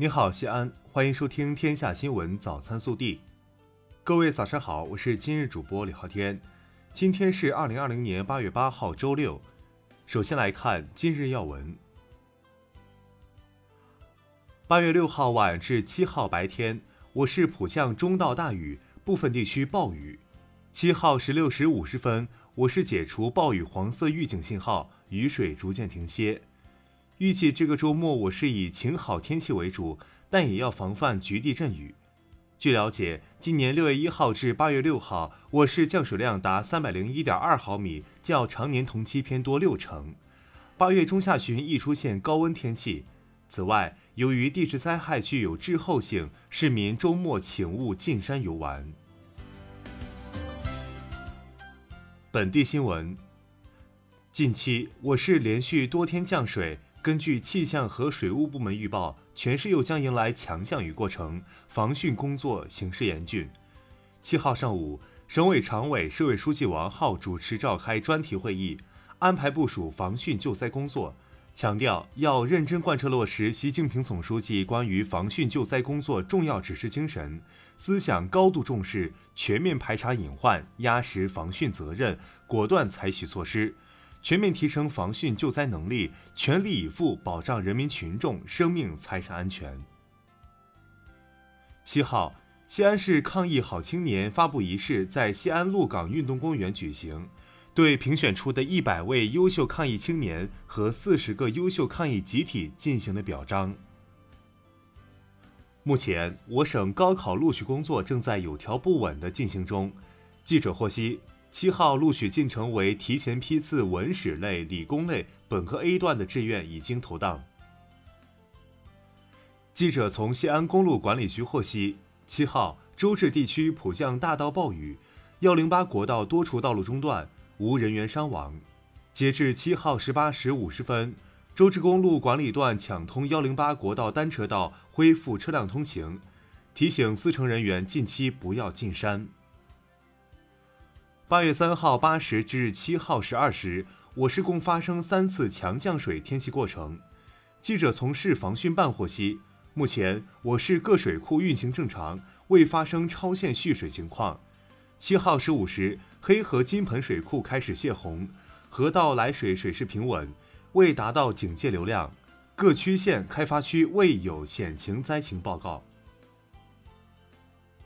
你好，西安，欢迎收听《天下新闻早餐速递》。各位早上好，我是今日主播李昊天。今天是二零二零年八月八号，周六。首先来看今日要闻。八月六号晚至七号白天，我市普降中到大雨，部分地区暴雨。七号十六时五十分，我市解除暴雨黄色预警信号，雨水逐渐停歇。预计这个周末我市以晴好天气为主，但也要防范局地阵雨。据了解，今年六月一号至八月六号，我市降水量达三百零一点二毫米，较常年同期偏多六成。八月中下旬易出现高温天气。此外，由于地质灾害具有滞后性，市民周末请勿进山游玩。本地新闻：近期我市连续多天降水。根据气象和水务部门预报，全市又将迎来强降雨过程，防汛工作形势严峻。七号上午，省委常委、市委书记王浩主持召开专题会议，安排部署防汛救灾工作，强调要认真贯彻落实习近平总书记关于防汛救灾工作重要指示精神，思想高度重视，全面排查隐患，压实防汛责任，果断采取措施。全面提升防汛救灾能力，全力以赴保障人民群众生命财产安全。七号，西安市抗疫好青年发布仪式在西安鹿港运动公园举行，对评选出的一百位优秀抗疫青年和四十个优秀抗疫集体进行了表彰。目前，我省高考录取工作正在有条不紊地进行中。记者获悉。七号录取进程为提前批次文史类、理工类本科 A 段的志愿已经投档。记者从西安公路管理局获悉，七号周至地区普降大到暴雨，幺零八国道多处道路中断，无人员伤亡。截至七号十八时五十分，周至公路管理段抢通幺零八国道单车道，恢复车辆通行。提醒司乘人员近期不要进山。八月三号八时至七号十二时，我市共发生三次强降水天气过程。记者从市防汛办获悉，目前我市各水库运行正常，未发生超限蓄水情况。七号十五时，黑河金盆水库开始泄洪，河道来水水势平稳，未达到警戒流量，各区县开发区未有险情灾情报告。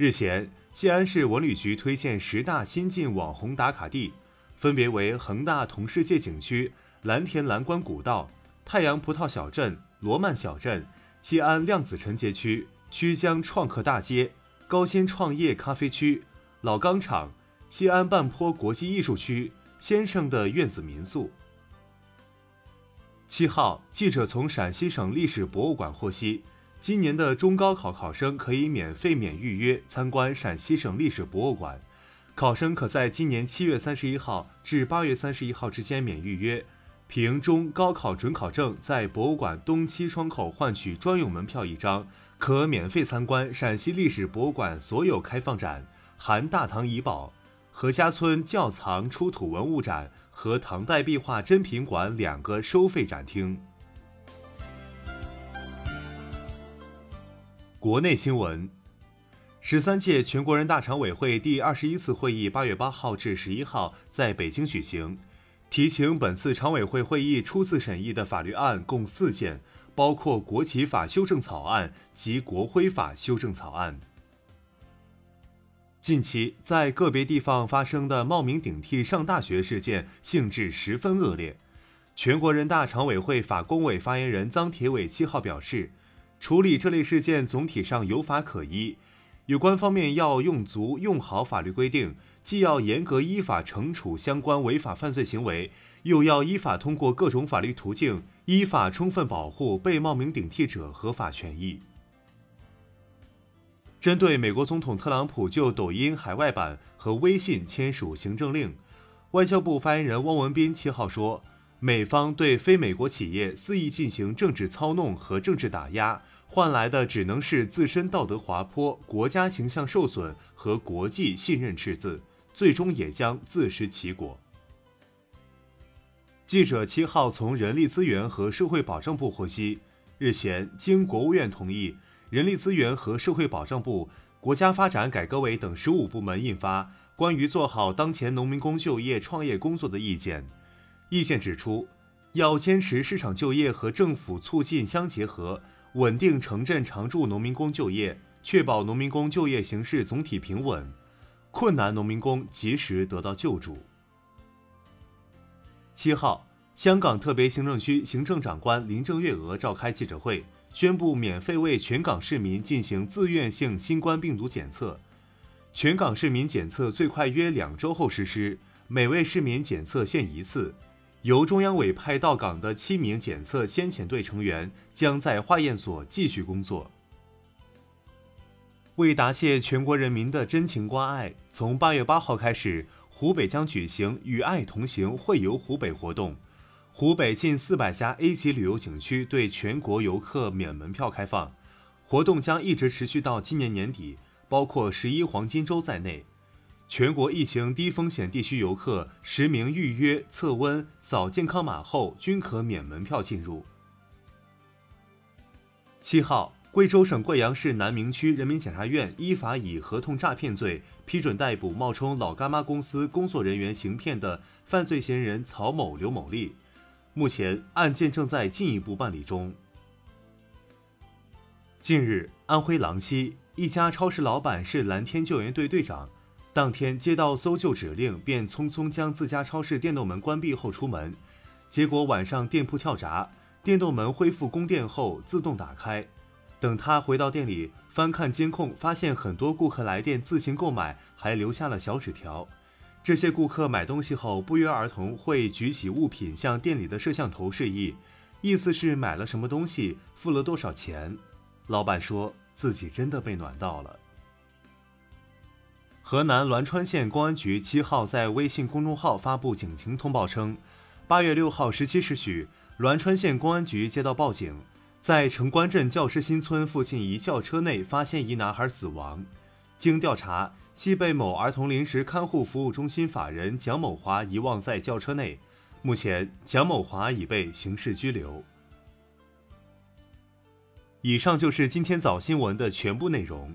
日前。西安市文旅局推荐十大新晋网红打卡地，分别为恒大同世界景区、蓝田蓝关古道、太阳葡萄小镇、罗曼小镇、西安量子城街区、曲江创客大街、高新创业咖啡区、老钢厂、西安半坡国际艺术区、先生的院子民宿。七号，记者从陕西省历史博物馆获悉。今年的中高考考生可以免费免预约参观陕西省历史博物馆，考生可在今年七月三十一号至八月三十一号之间免预约，凭中高考准考证在博物馆东七窗口换取专用门票一张，可免费参观陕西历史博物馆所有开放展，含大唐遗宝、何家村窖藏出土文物展和唐代壁画珍品馆两个收费展厅。国内新闻：十三届全国人大常委会第二十一次会议八月八号至十一号在北京举行。提请本次常委会会议初次审议的法律案共四件，包括国旗法修正草案及国徽法修正草案。近期在个别地方发生的冒名顶替上大学事件性质十分恶劣。全国人大常委会法工委发言人臧铁伟七号表示。处理这类事件总体上有法可依，有关方面要用足用好法律规定，既要严格依法惩处相关违法犯罪行为，又要依法通过各种法律途径，依法充分保护被冒名顶替者合法权益。针对美国总统特朗普就抖音海外版和微信签署行政令，外交部发言人汪文斌七号说。美方对非美国企业肆意进行政治操弄和政治打压，换来的只能是自身道德滑坡、国家形象受损和国际信任赤字，最终也将自食其果。记者七号从人力资源和社会保障部获悉，日前，经国务院同意，人力资源和社会保障部、国家发展改革委等十五部门印发《关于做好当前农民工就业创业工作的意见》。意见指出，要坚持市场就业和政府促进相结合，稳定城镇常住农民工就业，确保农民工就业形势总体平稳，困难农民工及时得到救助。七号，香港特别行政区行政长官林郑月娥召开记者会，宣布免费为全港市民进行自愿性新冠病毒检测，全港市民检测最快约两周后实施，每位市民检测限一次。由中央委派到岗的七名检测先遣队成员将在化验所继续工作。为答谢全国人民的真情关爱，从八月八号开始，湖北将举行“与爱同行”会游湖北活动。湖北近四百家 A 级旅游景区对全国游客免门票开放，活动将一直持续到今年年底，包括十一黄金周在内。全国疫情低风险地区游客实名预约、测温、扫健康码后，均可免门票进入。七号，贵州省贵阳市南明区人民检察院依法以合同诈骗罪批准逮捕冒充老干妈公司工作人员行骗的犯罪嫌疑人曹某、刘某利。目前案件正在进一步办理中。近日，安徽郎溪一家超市老板是蓝天救援队队长。当天接到搜救指令，便匆匆将自家超市电动门关闭后出门，结果晚上店铺跳闸，电动门恢复供电后自动打开。等他回到店里翻看监控，发现很多顾客来店自行购买，还留下了小纸条。这些顾客买东西后不约而同会举起物品向店里的摄像头示意，意思是买了什么东西，付了多少钱。老板说自己真的被暖到了。河南栾川县公安局七号在微信公众号发布警情通报称，八月六号十七时许，栾川县公安局接到报警，在城关镇教师新村附近一轿车内发现一男孩死亡。经调查，系被某儿童临时看护服务中心法人蒋某华遗忘在轿车内。目前，蒋某华已被刑事拘留。以上就是今天早新闻的全部内容。